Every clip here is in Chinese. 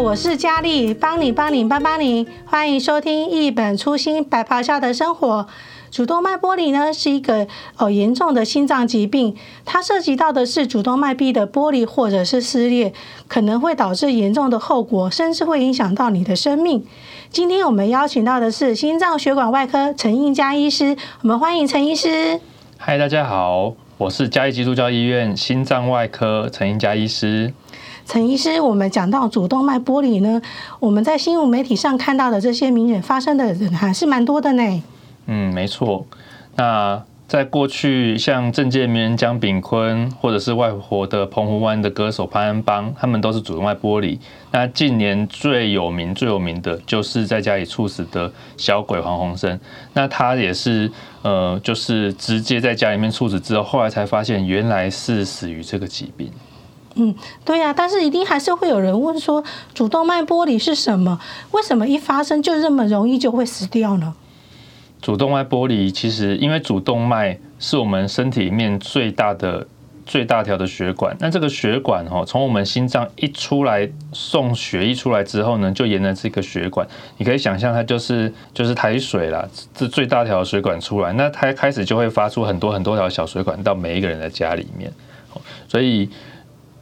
我是佳丽，帮你帮你帮帮你，欢迎收听一本初心白袍下的生活。主动脉剥离呢是一个呃严重的心脏疾病，它涉及到的是主动脉壁的剥离或者是撕裂，可能会导致严重的后果，甚至会影响到你的生命。今天我们邀请到的是心脏血管外科陈映佳医师，我们欢迎陈医师。嗨，大家好，我是嘉义基督教医院心脏外科陈映佳医师。陈医师，我们讲到主动脉剥离呢，我们在新闻媒体上看到的这些名人发生的人还是蛮多的呢。嗯，没错。那在过去，像政界名人江炳坤，或者是外婆的澎湖湾的歌手潘安邦，他们都是主动脉剥离。那近年最有名、最有名的就是在家里猝死的小鬼黄鸿升。那他也是呃，就是直接在家里面猝死之后，后来才发现原来是死于这个疾病。嗯，对呀、但是一定还是会有人问说，主动脉剥离是什么？为什么一发生就这么容易就会死掉呢？主动脉剥离其实，因为主动脉是我们身体里面最大的、最大条的血管。那这个血管哈，从我们心脏一出来送血一出来之后呢，就沿着这个血管，你可以想象它就是就是台水啦，这最大条的水管出来，那它开始就会发出很多很多条小水管到每一个人的家里面，所以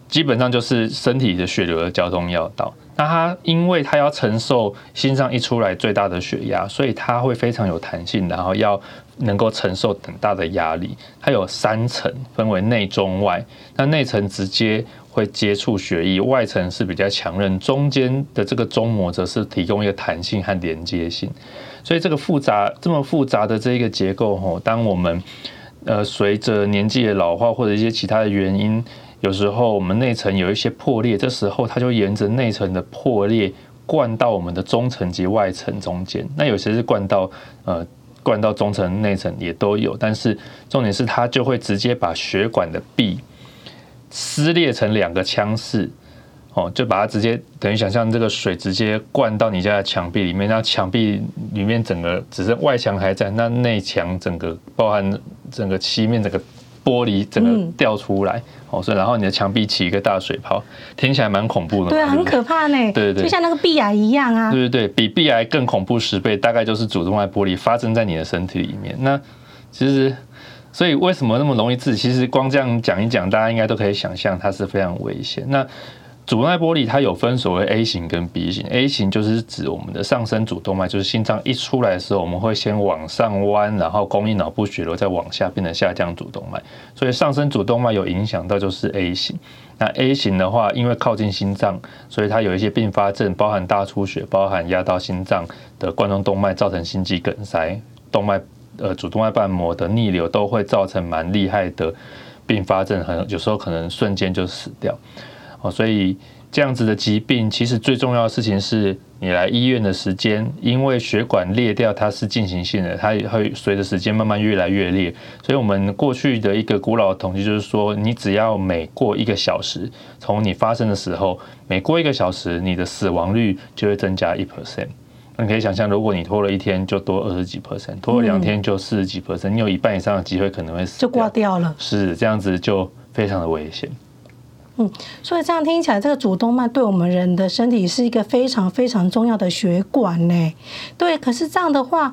基本上就是身体的血流的交通要道。那它因为它要承受心脏一出来最大的血压，所以它会非常有弹性，然后要能够承受很大的压力。它有三层，分为内、中、外。那内层直接会接触血液，外层是比较强韧，中间的这个中膜则是提供一个弹性和连接性。所以这个复杂这么复杂的这一个结构，吼，当我们呃随着年纪的老化或者一些其他的原因。有时候我们内层有一些破裂，这时候它就沿着内层的破裂灌到我们的中层及外层中间。那有些是灌到呃灌到中层、内层也都有，但是重点是它就会直接把血管的壁撕裂成两个腔室，哦，就把它直接等于想象这个水直接灌到你家的墙壁里面，那墙壁里面整个只剩外墙还在，那内墙整个包含整个漆面整个。玻璃整个掉出来，哦，所以然后你的墙壁起一个大水泡，听起来蛮恐怖的。对啊，很可怕呢。对对对，就像那个壁癌一样啊。对对对，比壁癌更恐怖十倍，大概就是主动脉玻璃发生在你的身体里面。那其实，所以为什么那么容易治？其实光这样讲一讲，大家应该都可以想象，它是非常危险。那主动脉玻璃它有分所谓 A 型跟 B 型，A 型就是指我们的上升主动脉，就是心脏一出来的时候，我们会先往上弯，然后供应脑部血流，再往下变成下降主动脉。所以上升主动脉有影响到就是 A 型。那 A 型的话，因为靠近心脏，所以它有一些并发症，包含大出血，包含压到心脏的冠状动脉，造成心肌梗塞，动脉呃主动脉瓣膜的逆流都会造成蛮厉害的并发症，很有时候可能瞬间就死掉。哦，所以这样子的疾病，其实最重要的事情是你来医院的时间，因为血管裂掉，它是进行性的，它会随着时间慢慢越来越裂。所以我们过去的一个古老的统计就是说，你只要每过一个小时，从你发生的时候，每过一个小时，你的死亡率就会增加一 percent。你可以想象，如果你拖了一天，就多二十几 percent；拖了两天，就四十几 percent。你有一半以上的机会可能会死，就挂掉了。是这样子，就非常的危险。嗯，所以这样听起来，这个主动脉对我们人的身体是一个非常非常重要的血管呢。对，可是这样的话，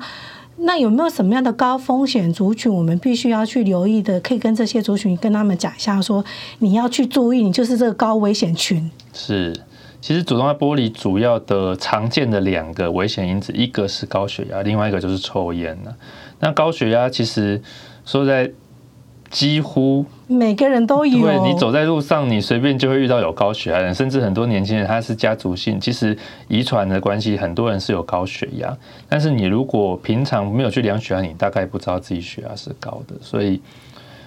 那有没有什么样的高风险族群，我们必须要去留意的？可以跟这些族群跟他们讲一下，说你要去注意，你就是这个高危险群。是，其实主动脉剥离主要的常见的两个危险因子，一个是高血压，另外一个就是抽烟了。那高血压其实说在。几乎每个人都有。对，你走在路上，你随便就会遇到有高血压的人，甚至很多年轻人他是家族性，其实遗传的关系，很多人是有高血压。但是你如果平常没有去量血压，你大概不知道自己血压是高的。所以，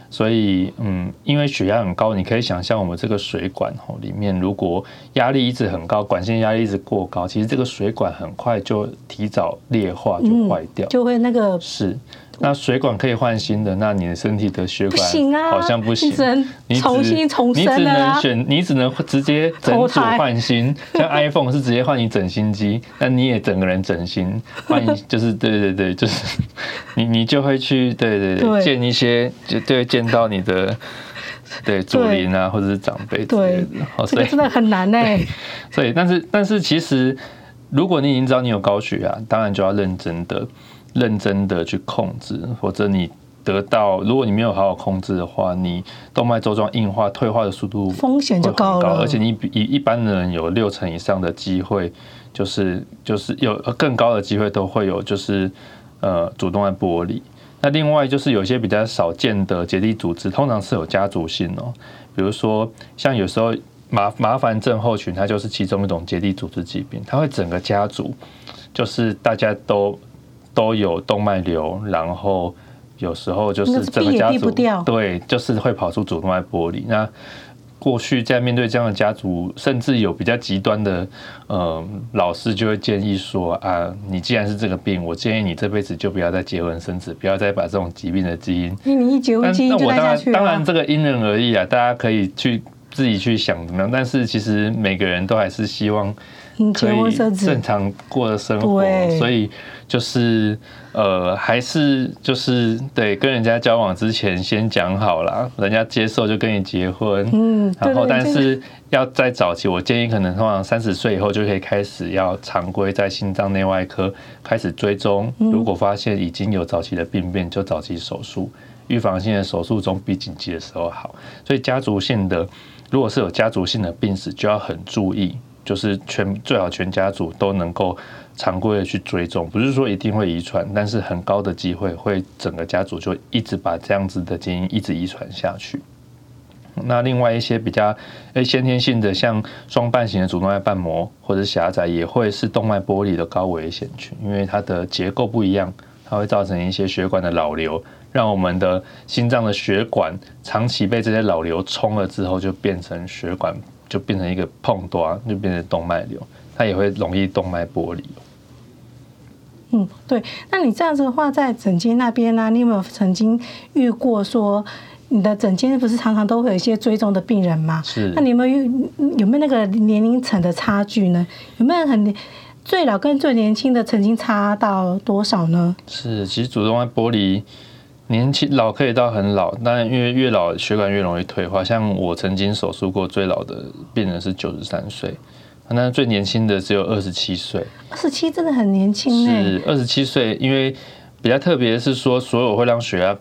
所以，嗯，因为血压很高，你可以想象我们这个水管吼里面，如果压力一直很高，管线压力一直过高，其实这个水管很快就提早裂化，就坏掉，就会那个是。那水管可以换新的，那你的身体的血管好像不行，你重新重生，你只能选，你只能直接整组换新，像 iPhone 是直接换你整新机，那你也整个人整新换，就是对对对，就是你你就会去对对对见一些就对见到你的对，祖灵啊，或者是长辈之类的。对，这个真的很难哎。所以，但是，但是，其实，如果你已经知道你有高血压，当然就要认真的、认真的去控制，否则你得到，如果你没有好好控制的话，你动脉粥状硬化、退化的速度风险就高了，而且你比一般的人有六成以上的机会，就是就是有更高的机会都会有，就是呃，主动脉剥离。那另外就是有些比较少见的结缔组织，通常是有家族性哦，比如说像有时候麻麻烦症候群，它就是其中一种结缔组织疾病，它会整个家族就是大家都都有动脉瘤，然后有时候就是整个家族对，就是会跑出主动脉剥离那。过去在面对这样的家族，甚至有比较极端的，呃，老师就会建议说啊，你既然是这个病，我建议你这辈子就不要再结婚生子，不要再把这种疾病的基因。因为你一结婚，基因就带下去了。当然，这个因人而异啊，大家可以去自己去想怎么样。但是其实每个人都还是希望。可以正常过的生活，所以就是呃，还是就是对跟人家交往之前先讲好了，人家接受就跟你结婚。嗯，然后但是要在早期，我建议可能通常三十岁以后就可以开始要常规在心脏内外科开始追踪。如果发现已经有早期的病变，就早期手术，预防性的手术总比紧急的时候好。所以家族性的，如果是有家族性的病史，就要很注意。就是全最好全家族都能够常规的去追踪，不是说一定会遗传，但是很高的机会会整个家族就一直把这样子的基因一直遗传下去。那另外一些比较诶先天性的，像双瓣型的主动脉瓣膜或者狭窄，也会是动脉剥离的高危险群，因为它的结构不一样，它会造成一些血管的老瘤，让我们的心脏的血管长期被这些老瘤冲了之后，就变成血管。就变成一个碰多，就变成动脉瘤，它也会容易动脉剥离。嗯，对。那你这样子的话，在诊间那边呢、啊，你有没有曾经遇过说，你的诊间不是常常都会有一些追踪的病人吗？是。那你有没有有没有那个年龄层的差距呢？有没有很最老跟最年轻的曾经差到多少呢？是，其实主动脉剥离。年轻老可以到很老，但因为越老血管越容易退化。像我曾经手术过最老的病人是九十三岁，那最年轻的只有二十七岁。二十七真的很年轻。是二十七岁，因为比较特别是说，所有会让血压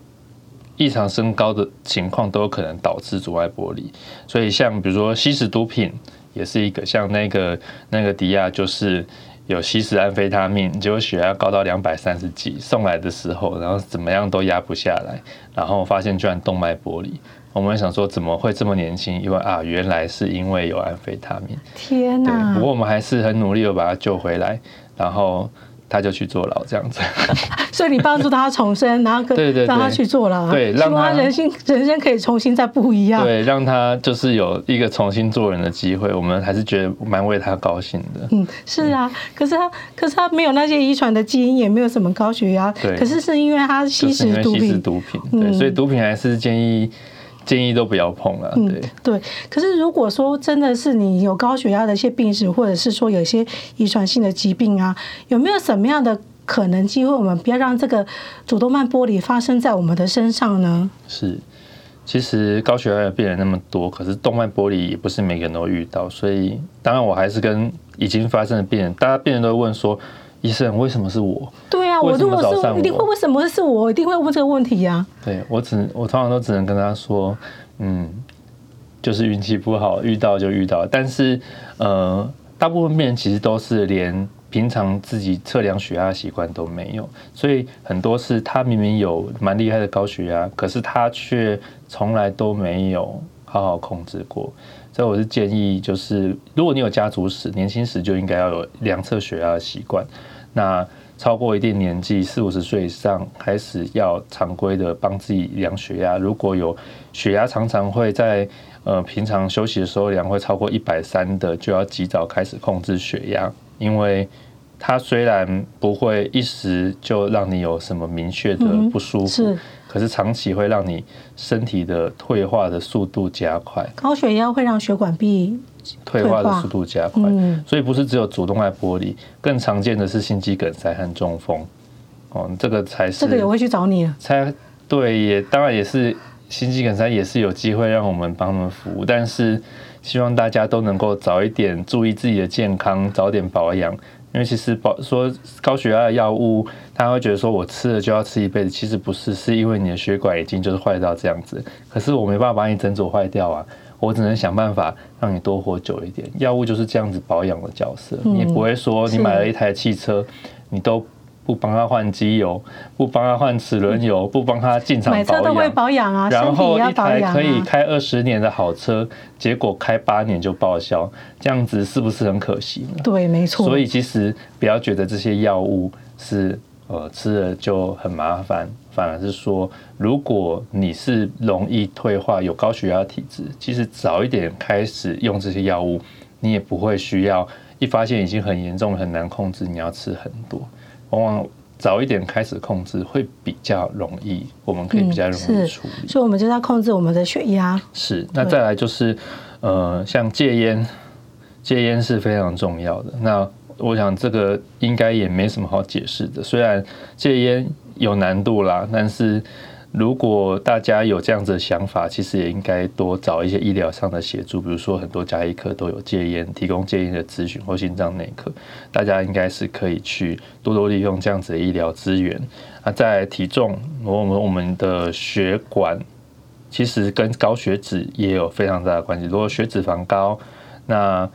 异常升高的情况都有可能导致阻碍玻璃。所以像比如说吸食毒品也是一个，像那个那个迪亚就是。有吸食安非他命，结果血压高到两百三十几，送来的时候，然后怎么样都压不下来，然后发现居然动脉剥离。我们想说怎么会这么年轻？因为啊，原来是因为有安非他命。天哪！不过我们还是很努力的把他救回来，然后。他就去坐牢这样子，所以你帮助他重生，然后跟对对让他去坐牢，对，让他人生人生可以重新再不一样，对，让他就是有一个重新做人的机会。我们还是觉得蛮为他高兴的。嗯，是啊，可是他可是他没有那些遗传的基因，也没有什么高血压，对，可是是因为他吸食毒品，吸食毒品，对，所以毒品还是建议。建议都不要碰了。对、嗯、对，可是如果说真的是你有高血压的一些病史，或者是说有一些遗传性的疾病啊，有没有什么样的可能机会，我们不要让这个主动脉剥离发生在我们的身上呢？是，其实高血压的病人那么多，可是动脉剥离也不是每个人都遇到，所以当然我还是跟已经发生的病人，大家病人都会问说。医生，为什么是我？对啊，我如果是一定会为什么是我？一定会问这个问题呀、啊。对，我只我通常都只能跟他说，嗯，就是运气不好，遇到就遇到。但是呃，大部分病人其实都是连平常自己测量血压的习惯都没有，所以很多是他明明有蛮厉害的高血压，可是他却从来都没有好好控制过。所以我是建议，就是如果你有家族史，年轻时就应该要有量测血压的习惯。那超过一定年纪，四五十岁以上，开始要常规的帮自己量血压。如果有血压常常会在呃平常休息的时候量会超过一百三的，就要及早开始控制血压，因为它虽然不会一时就让你有什么明确的不舒服。嗯可是长期会让你身体的退化的速度加快，高血压会让血管壁退化的速度加快，所以不是只有主动脉剥离，更常见的是心肌梗塞和中风。哦，这个才是这个也会去找你了。才对，也当然也是心肌梗塞也是有机会让我们帮他们服务，但是希望大家都能够早一点注意自己的健康，早点保养。因为其实保说高血压的药物，他会觉得说我吃了就要吃一辈子，其实不是，是因为你的血管已经就是坏到这样子。可是我没办法把你整组坏掉啊，我只能想办法让你多活久一点。药物就是这样子保养的角色，你也不会说你买了一台汽车，你都。不帮他换机油，不帮他换齿轮油，不帮他进厂保养，买车都会保养啊，然后一台可以开二十年的好车，结果开八年就报销，这样子是不是很可惜呢？对，没错。所以其实不要觉得这些药物是呃吃了就很麻烦，反而是说，如果你是容易退化、有高血压体质，其实早一点开始用这些药物，你也不会需要一发现已经很严重、很难控制，你要吃很多。往往早一点开始控制会比较容易，我们可以比较容易处理。嗯、所以，我们就要控制我们的血压。是，那再来就是，呃，像戒烟，戒烟是非常重要的。那我想这个应该也没什么好解释的。虽然戒烟有难度啦，但是。如果大家有这样子的想法，其实也应该多找一些医疗上的协助，比如说很多家医科都有戒烟，提供戒烟的咨询或心脏内科，大家应该是可以去多多利用这样子的医疗资源。那在体重，我们我们的血管其实跟高血脂也有非常大的关系。如果血脂肪高，那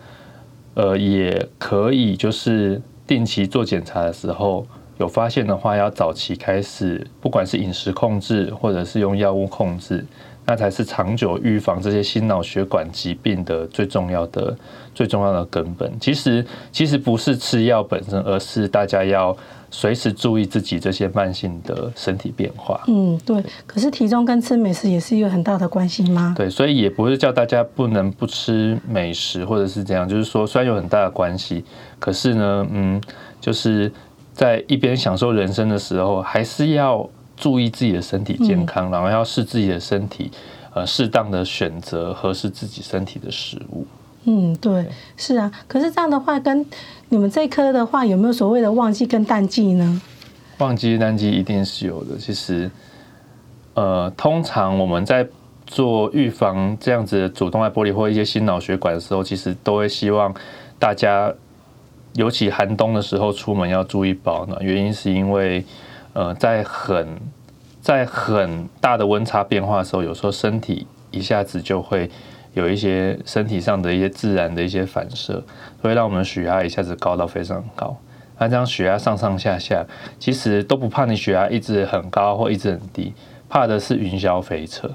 呃也可以就是定期做检查的时候。有发现的话，要早期开始，不管是饮食控制，或者是用药物控制，那才是长久预防这些心脑血管疾病的最重要的、最重要的根本。其实，其实不是吃药本身，而是大家要随时注意自己这些慢性的身体变化。嗯，对。可是体重跟吃美食也是一个很大的关系吗？对，所以也不是叫大家不能不吃美食，或者是怎样，就是说虽然有很大的关系，可是呢，嗯，就是。在一边享受人生的时候，还是要注意自己的身体健康，然后要视自己的身体，呃，适当的选择合适自己身体的食物。嗯，对，是啊。可是这样的话，跟你们这一科的话，有没有所谓的旺季跟淡季呢？旺季、淡季一定是有的。其实，呃，通常我们在做预防这样子的主动脉剥离或一些心脑血管的时候，其实都会希望大家。尤其寒冬的时候出门要注意保暖，原因是因为，呃，在很在很大的温差变化的时候，有时候身体一下子就会有一些身体上的一些自然的一些反射，会让我们血压一下子高到非常高。那这样血压上上下下，其实都不怕你血压一直很高或一直很低，怕的是云霄飞车。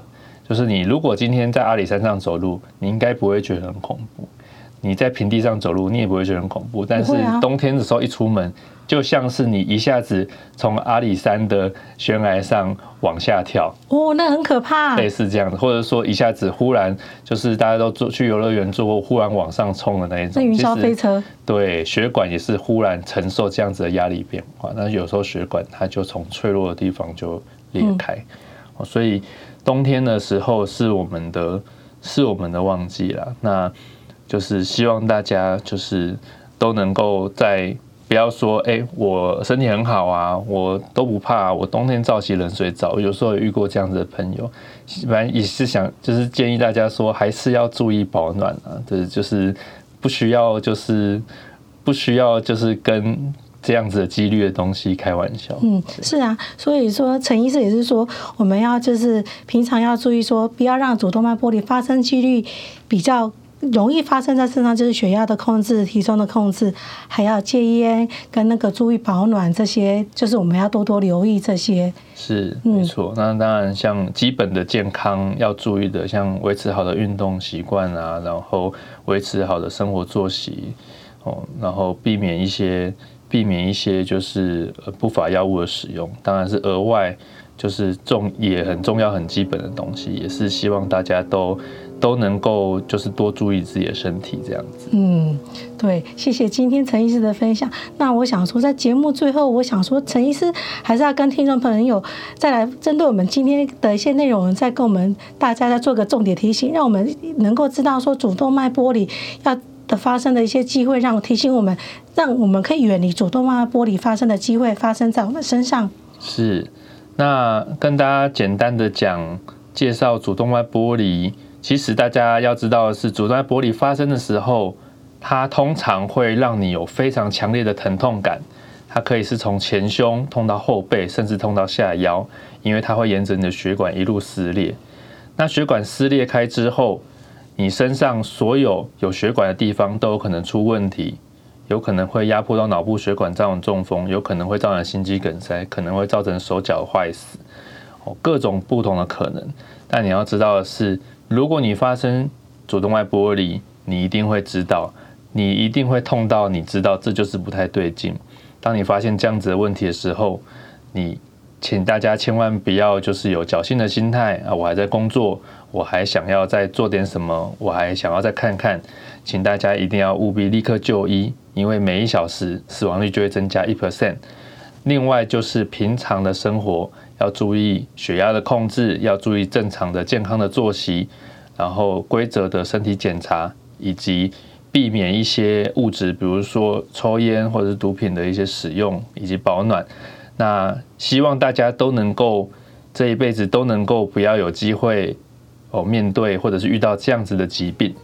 就是你如果今天在阿里山上走路，你应该不会觉得很恐怖。你在平地上走路，你也不会觉得很恐怖。但是冬天的时候一出门，就像是你一下子从阿里山的悬崖上往下跳。哦，那很可怕。类似这样的，或者说一下子忽然就是大家都坐去游乐园坐过，忽然往上冲的那一种。云霄飞车。对，血管也是忽然承受这样子的压力变化，那有时候血管它就从脆弱的地方就裂开。嗯。所以冬天的时候是我们的，是我们的旺季了。那就是希望大家就是都能够在不要说哎、我身体很好啊，我都不怕，我冬天照洗冷水澡。有时候也遇过这样子的朋友，反正也是想就是建议大家说，还是要注意保暖啊，对，就是不需要就是不需要就是跟这样子的几率的东西开玩笑。嗯，是啊，所以说陈医师也是说，我们要就是平常要注意说，不要让主动脉剥离发生几率比较。容易发生在身上就是血压的控制、体重的控制，还要戒烟跟那个注意保暖，这些就是我们要多多留意这些。是，没错。那当然，像基本的健康要注意的，像维持好的运动习惯啊，然后维持好的生活作息哦，然后避免一些避免一些就是不法药物的使用，当然是额外就是重也很重要、很基本的东西，也是希望大家都。都能够就是多注意自己的身体，这样子。嗯，对，谢谢今天陈医师的分享。那我想说，在节目最后，我想说，陈医师还是要跟听众朋友再来针对我们今天的一些内容，再跟我们大家再做个重点提醒，让我们能够知道说主动脉剥离要的发生的一些机会，让我提醒我们，让我们可以远离主动脉剥离发生的机会发生在我们身上。是，那跟大家简单的讲。介绍主动脉剥离，其实大家要知道的是，主动脉剥离发生的时候，它通常会让你有非常强烈的疼痛感。它可以是从前胸痛到后背，甚至痛到下腰，因为它会沿着你的血管一路撕裂。那血管撕裂开之后，你身上所有有血管的地方都有可能出问题，有可能会压迫到脑部血管，造成中风，有可能会造成心肌梗塞，可能会造成手脚坏死，哦，各种不同的可能。但你要知道的是，如果你发生主动脉剥离，你一定会知道，你一定会痛到你知道这就是不太对劲。当你发现这样子的问题的时候，你请大家千万不要就是有侥幸的心态啊！我还在工作，我还想要再做点什么，我还想要再看看，请大家一定要务必立刻就医，因为每一小时死亡率就会增加一 percent。另外就是平常的生活要注意血压的控制，要注意正常的健康的作息，然后规则的身体检查以及。避免一些物质，比如说抽烟或者是毒品的一些使用，以及保暖。那希望大家都能够这一辈子都能够不要有机会哦面对或者是遇到这样子的疾病。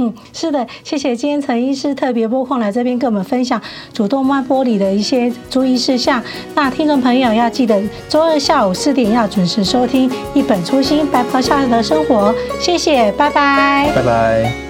嗯，是的，谢谢今天陈医师特别拨空来这边跟我们分享主动脉剥离的一些注意事项。那听众朋友要记得周二下午四点要准时收听《一本初心白袍下的生活》。谢谢，拜拜，拜拜。